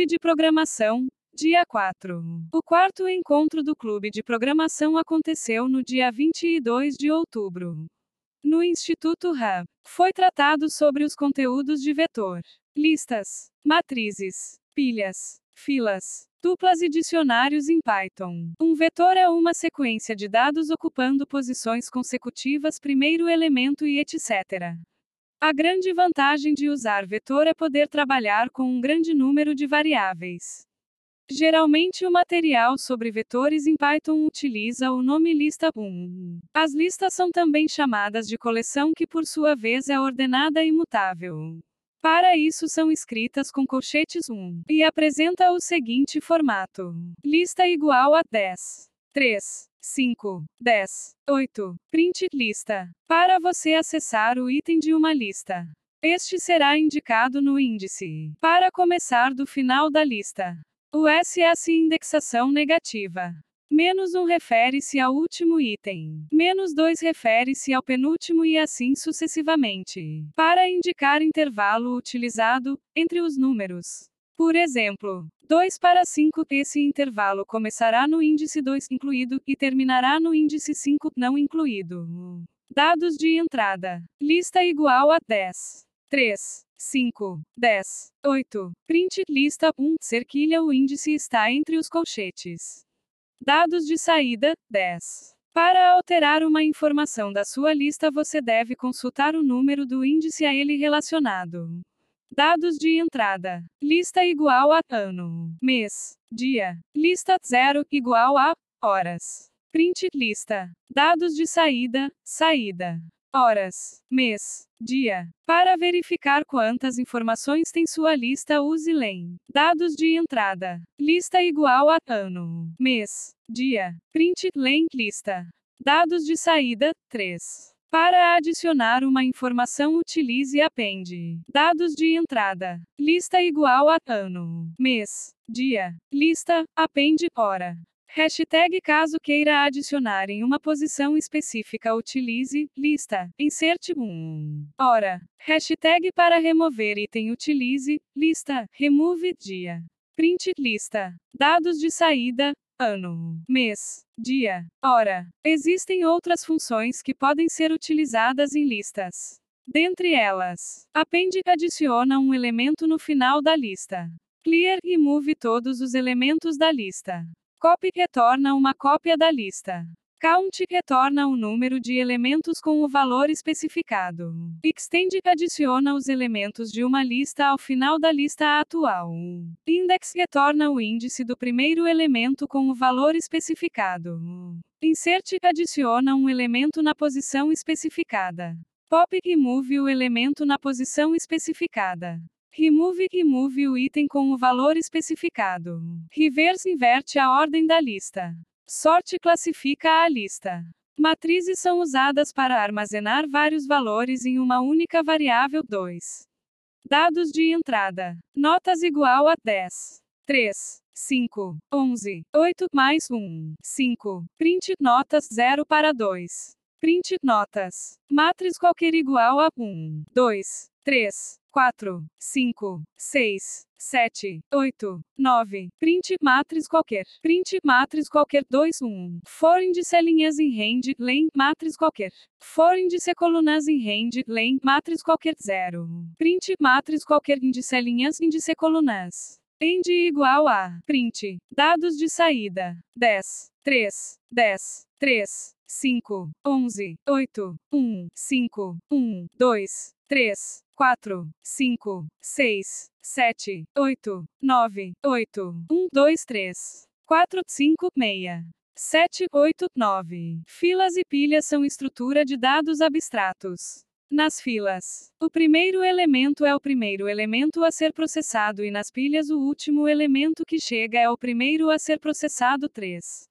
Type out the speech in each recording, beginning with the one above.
Clube de Programação, dia 4. O quarto encontro do Clube de Programação aconteceu no dia 22 de outubro. No Instituto Hub, foi tratado sobre os conteúdos de vetor, listas, matrizes, pilhas, filas, duplas e dicionários em Python. Um vetor é uma sequência de dados ocupando posições consecutivas, primeiro elemento e etc. A grande vantagem de usar vetor é poder trabalhar com um grande número de variáveis. Geralmente o material sobre vetores em Python utiliza o nome lista 1. As listas são também chamadas de coleção que por sua vez é ordenada e imutável. Para isso são escritas com colchetes 1 e apresenta o seguinte formato: lista igual a 10. 3, 5, 10, 8. Print lista. Para você acessar o item de uma lista. Este será indicado no índice. Para começar do final da lista. O SS indexação negativa. Menos 1 refere-se ao último item. Menos 2 refere-se ao penúltimo e assim sucessivamente. Para indicar intervalo utilizado entre os números. Por exemplo, 2 para 5, esse intervalo começará no índice 2 incluído e terminará no índice 5 não incluído. Dados de entrada. Lista igual a 10. 3, 5, 10, 8. Print lista 1. Cerquilha o índice está entre os colchetes. Dados de saída 10. Para alterar uma informação da sua lista, você deve consultar o número do índice a ele relacionado. Dados de entrada. Lista igual a ano, mês, dia. Lista 0 igual a horas. Print lista. Dados de saída, saída. Horas, mês, dia. Para verificar quantas informações tem sua lista, use len. Dados de entrada. Lista igual a ano, mês, dia. Print len lista. Dados de saída 3. Para adicionar uma informação, utilize append. Dados de entrada. Lista igual a ano, mês, dia. Lista, append, hora. Hashtag caso queira adicionar em uma posição específica utilize, lista, insert 1. Hora. Hashtag para remover item utilize, lista, remove, dia. Print, lista. Dados de saída, ano, mês, dia, hora. Existem outras funções que podem ser utilizadas em listas. Dentre elas, append adiciona um elemento no final da lista. Clear remove todos os elementos da lista. Copy retorna uma cópia da lista. Count retorna o número de elementos com o valor especificado. Extend adiciona os elementos de uma lista ao final da lista atual. Index retorna o índice do primeiro elemento com o valor especificado. Insert adiciona um elemento na posição especificada. Pop remove o elemento na posição especificada. Remove remove o item com o valor especificado. Reverse inverte a ordem da lista. Sorte classifica a lista. Matrizes são usadas para armazenar vários valores em uma única variável 2. Dados de entrada. Notas igual a 10. 3, 5, 11, 8, mais 1, 5. Print notas 0 para 2. Print notas. Matriz qualquer igual a 1, 2, 3, 4, 5, 6, 7, 8, 9. Print matriz qualquer. Print matriz qualquer 2, 1. For índice linhas em range, len, matriz qualquer. For índice colunas em range, len, matriz qualquer 0. Print matriz qualquer índice linhas, índice colunas. End igual a. Print. Dados de saída. 10, 3, 10, 3, 5, 11, 8, 1, 5, 1, 2, 3, 4, 5, 6, 7, 8, 9, 8, 1, 2, 3, 4, 5, 6. 7, 8, 9. Filas e pilhas são estrutura de dados abstratos. Nas filas, o primeiro elemento é o primeiro elemento a ser processado e nas pilhas o último elemento que chega é o primeiro a ser processado 3.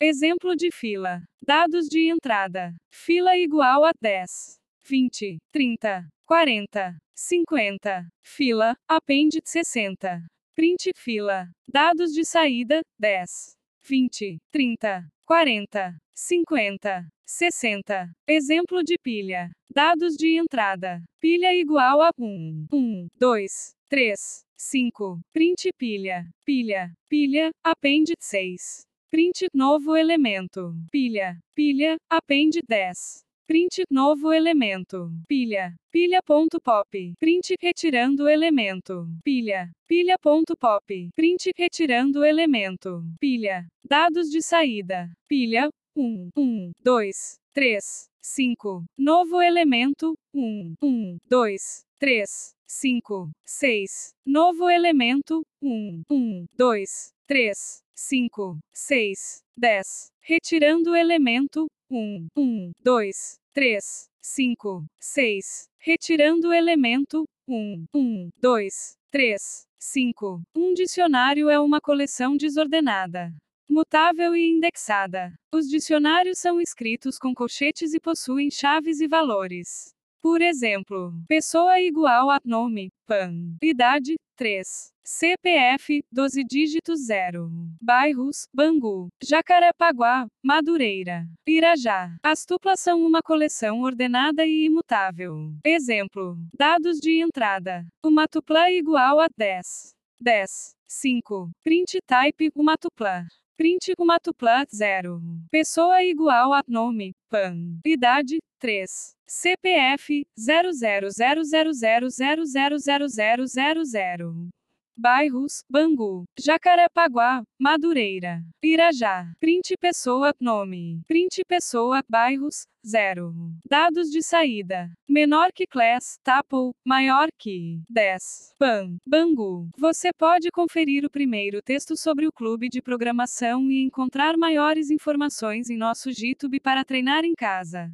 Exemplo de fila. Dados de entrada. Fila igual a 10, 20, 30, 40, 50. Fila, append 60. Print fila. Dados de saída, 10, 20, 30, 40, 50, 60. Exemplo de pilha. Dados de entrada. Pilha igual a 1, 1, 2, 3, 5. Print pilha. Pilha. Pilha. Append 6. Print novo elemento. Pilha. Pilha. Append 10. Print novo elemento. Pilha. Pilha.pop. Print retirando elemento. Pilha. Pilha.pop. Print retirando elemento. Pilha. Dados de saída. Pilha. 1, 1, 2, 3, 5. Novo elemento. 1, 1, 2, 3, 5, 6. Novo elemento. 1, 1, 2, 3, 5, 6, 10. Retirando elemento. 1, 1, 2, 3, 5, 6. Retirando elemento. 1, 1, 2, 3, 5. Um dicionário é uma coleção desordenada, mutável e indexada. Os dicionários são escritos com colchetes e possuem chaves e valores. Por exemplo, pessoa igual a nome, PAN, idade, 3. CPF, 12 dígitos 0. Bairros, Bangu, Jacarepaguá, Madureira, Irajá. As tuplas são uma coleção ordenada e imutável. Exemplo: dados de entrada. Uma tupla igual a 10. 10. 5. Print type, uma tupla. Print uma tupla 0. Pessoa igual a nome, PAN. Idade, 3. CPF, 000000000000. Bairros, Bangu, Jacarepaguá, Madureira, Irajá. Print pessoa, nome. Print pessoa, bairros, 0. Dados de saída. Menor que class, tapo, maior que 10. PAN, Bangu. Você pode conferir o primeiro texto sobre o clube de programação e encontrar maiores informações em nosso YouTube para treinar em casa.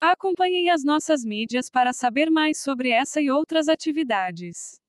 Acompanhe as nossas mídias para saber mais sobre essa e outras atividades.